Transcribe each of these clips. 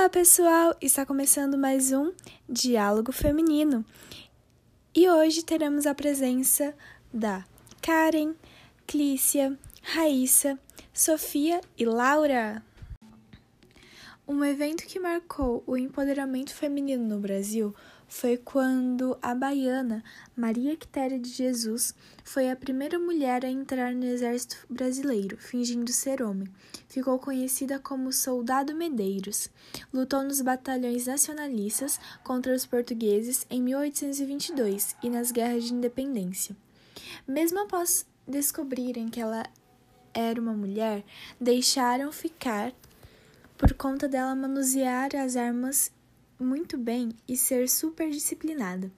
Olá, pessoal! Está começando mais um Diálogo Feminino. E hoje teremos a presença da Karen, Clícia, Raíssa, Sofia e Laura. Um evento que marcou o empoderamento feminino no Brasil foi quando a baiana Maria Quitéria de Jesus foi a primeira mulher a entrar no exército brasileiro, fingindo ser homem. Ficou conhecida como Soldado Medeiros. Lutou nos batalhões nacionalistas contra os portugueses em 1822 e nas guerras de independência. Mesmo após descobrirem que ela era uma mulher, deixaram ficar por conta dela manusear as armas muito bem e ser super disciplinada.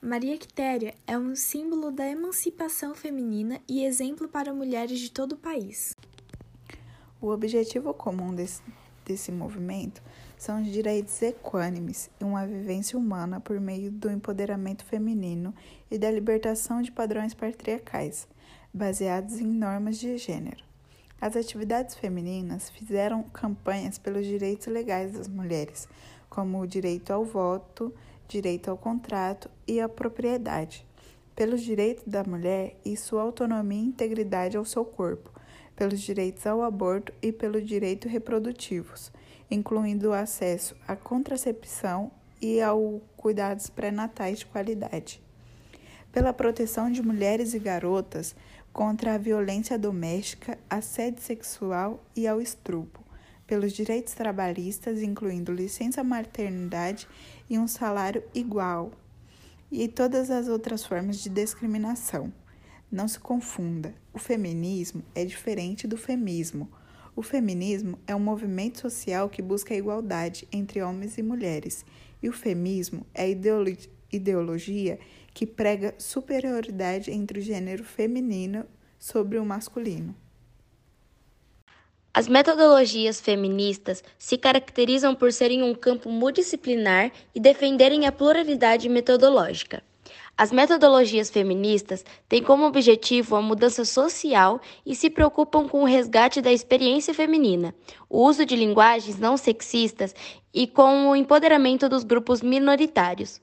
Maria Quitéria é um símbolo da emancipação feminina e exemplo para mulheres de todo o país. O objetivo comum desse, desse movimento são os direitos equânimes e uma vivência humana por meio do empoderamento feminino e da libertação de padrões patriarcais, baseados em normas de gênero. As atividades femininas fizeram campanhas pelos direitos legais das mulheres, como o direito ao voto, direito ao contrato e à propriedade, pelos direitos da mulher e sua autonomia e integridade ao seu corpo, pelos direitos ao aborto e pelos direitos reprodutivos, incluindo o acesso à contracepção e ao cuidados pré-natais de qualidade. Pela proteção de mulheres e garotas contra a violência doméstica, assédio sexual e ao estupro pelos direitos trabalhistas, incluindo licença maternidade e um salário igual, e todas as outras formas de discriminação. Não se confunda, o feminismo é diferente do femismo. O feminismo é um movimento social que busca a igualdade entre homens e mulheres, e o femismo é a ideologia que prega superioridade entre o gênero feminino sobre o masculino. As metodologias feministas se caracterizam por serem um campo multidisciplinar e defenderem a pluralidade metodológica. As metodologias feministas têm como objetivo a mudança social e se preocupam com o resgate da experiência feminina, o uso de linguagens não sexistas e com o empoderamento dos grupos minoritários.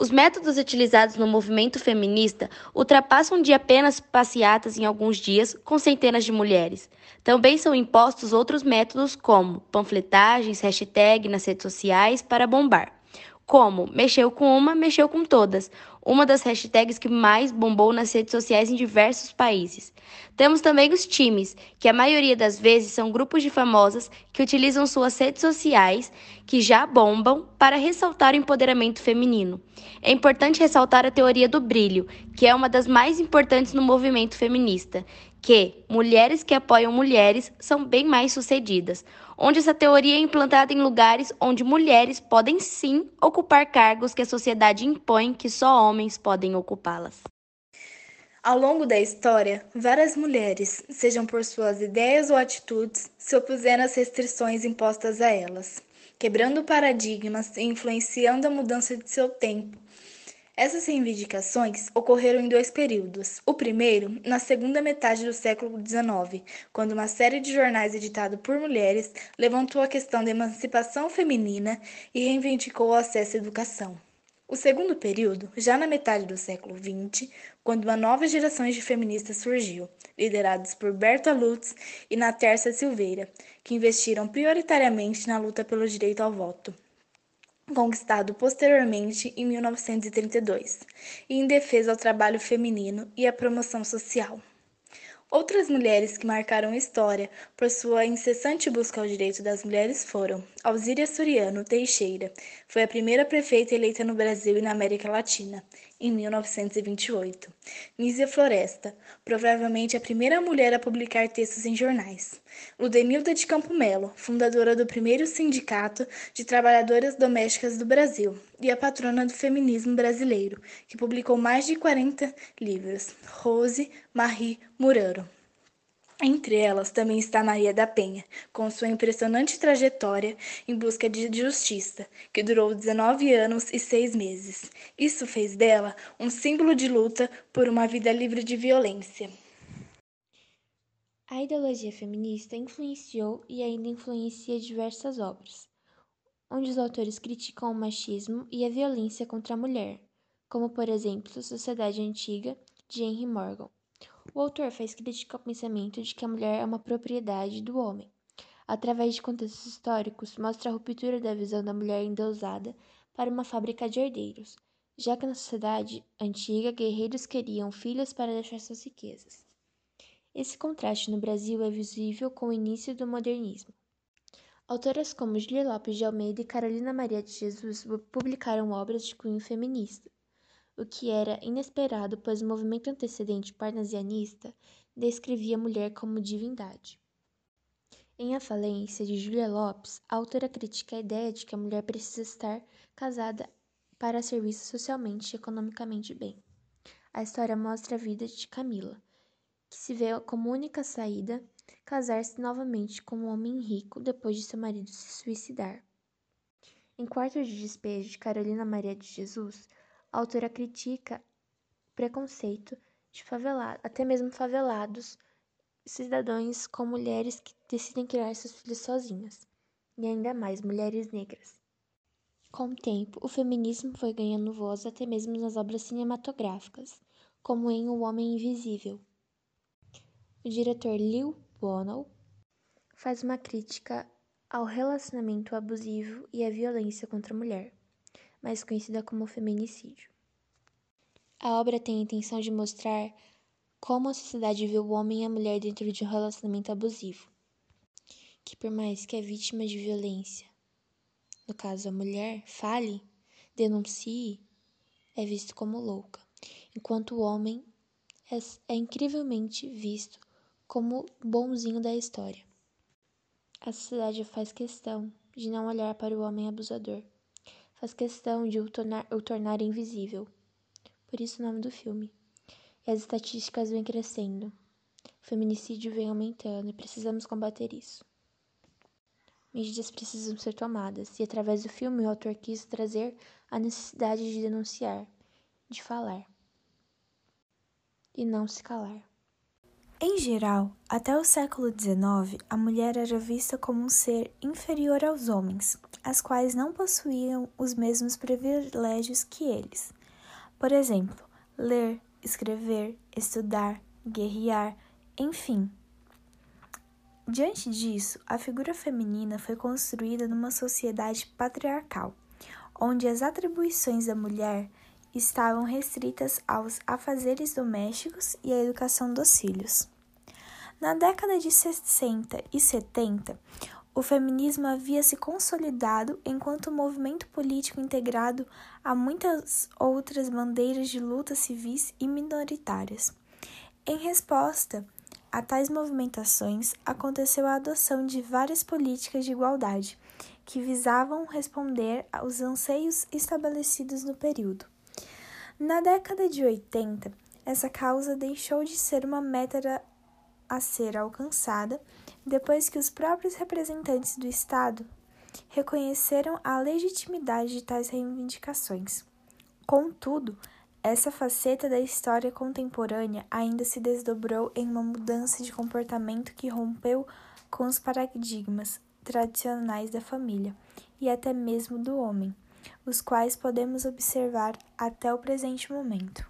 Os métodos utilizados no movimento feminista ultrapassam de apenas passeatas em alguns dias com centenas de mulheres. Também são impostos outros métodos como panfletagens, hashtag nas redes sociais para bombar. Como mexeu com uma, mexeu com todas, uma das hashtags que mais bombou nas redes sociais em diversos países. Temos também os times, que a maioria das vezes são grupos de famosas que utilizam suas redes sociais, que já bombam, para ressaltar o empoderamento feminino. É importante ressaltar a teoria do brilho, que é uma das mais importantes no movimento feminista, que mulheres que apoiam mulheres são bem mais sucedidas, onde essa teoria é implantada em lugares onde mulheres podem sim ocupar cargos que a sociedade impõe que só homens podem ocupá-las. Ao longo da história, várias mulheres, sejam por suas ideias ou atitudes, se opuseram às restrições impostas a elas, quebrando paradigmas e influenciando a mudança de seu tempo, essas reivindicações ocorreram em dois períodos. O primeiro, na segunda metade do século XIX, quando uma série de jornais editados por mulheres levantou a questão da emancipação feminina e reivindicou o acesso à educação. O segundo período, já na metade do século XX, quando uma nova geração de feministas surgiu, lideradas por Berta Lutz e Natércia Silveira, que investiram prioritariamente na luta pelo direito ao voto conquistado posteriormente em 1932, e em defesa ao trabalho feminino e à promoção social. Outras mulheres que marcaram história por sua incessante busca ao direito das mulheres foram Alzíria Soriano Teixeira, foi a primeira prefeita eleita no Brasil e na América Latina, em 1928. Nízia Floresta, provavelmente a primeira mulher a publicar textos em jornais. Ludenilda de Campo Melo, fundadora do primeiro sindicato de trabalhadoras domésticas do Brasil e a patrona do feminismo brasileiro, que publicou mais de 40 livros. Rose Marie Muraro. Entre elas também está Maria da Penha, com sua impressionante trajetória em busca de justiça, que durou 19 anos e 6 meses. Isso fez dela um símbolo de luta por uma vida livre de violência. A ideologia feminista influenciou e ainda influencia diversas obras. onde os autores criticam o machismo e a violência contra a mulher, como por exemplo Sociedade Antiga, de Henry Morgan. O autor faz crítica ao pensamento de que a mulher é uma propriedade do homem. Através de contextos históricos, mostra a ruptura da visão da mulher endeusada para uma fábrica de herdeiros, já que na sociedade antiga guerreiros queriam filhos para deixar suas riquezas. Esse contraste no Brasil é visível com o início do modernismo. Autoras como Julia Lopes de Almeida e Carolina Maria de Jesus publicaram obras de cunho feminista, o que era inesperado, pois o movimento antecedente parnasianista descrevia a mulher como divindade. Em A Falência, de Julia Lopes, a autora critica a ideia de que a mulher precisa estar casada para serviço socialmente e economicamente bem. A história mostra a vida de Camila, que se vê como única saída casar-se novamente com um homem rico depois de seu marido se suicidar. Em Quarto de Despejo de Carolina Maria de Jesus, a autora critica preconceito de favelados, até mesmo favelados, cidadãos com mulheres que decidem criar seus filhos sozinhas, e ainda mais mulheres negras. Com o tempo, o feminismo foi ganhando voz até mesmo nas obras cinematográficas, como em O Homem Invisível. O diretor Lil Bono faz uma crítica ao relacionamento abusivo e à violência contra a mulher, mais conhecida como feminicídio. A obra tem a intenção de mostrar como a sociedade vê o homem e a mulher dentro de um relacionamento abusivo, que por mais que a vítima de violência no caso a mulher, fale, denuncie, é visto como louca, enquanto o homem é, é incrivelmente visto como bonzinho da história. A sociedade faz questão de não olhar para o homem abusador, faz questão de o tornar, o tornar invisível. Por isso o nome do filme. E as estatísticas vêm crescendo. O feminicídio vem aumentando e precisamos combater isso medidas precisam ser tomadas, e através do filme o autor quis trazer a necessidade de denunciar, de falar e não se calar. Em geral, até o século XIX, a mulher era vista como um ser inferior aos homens, as quais não possuíam os mesmos privilégios que eles. Por exemplo, ler, escrever, estudar, guerrear, enfim, Diante disso, a figura feminina foi construída numa sociedade patriarcal, onde as atribuições da mulher estavam restritas aos afazeres domésticos e à educação dos filhos. Na década de 60 e 70, o feminismo havia se consolidado enquanto movimento político integrado a muitas outras bandeiras de lutas civis e minoritárias. Em resposta, a tais movimentações aconteceu a adoção de várias políticas de igualdade que visavam responder aos anseios estabelecidos no período. Na década de 80, essa causa deixou de ser uma meta a ser alcançada depois que os próprios representantes do Estado reconheceram a legitimidade de tais reivindicações. Contudo, essa faceta da história contemporânea ainda se desdobrou em uma mudança de comportamento que rompeu com os paradigmas tradicionais da família e até mesmo do homem, os quais podemos observar até o presente momento.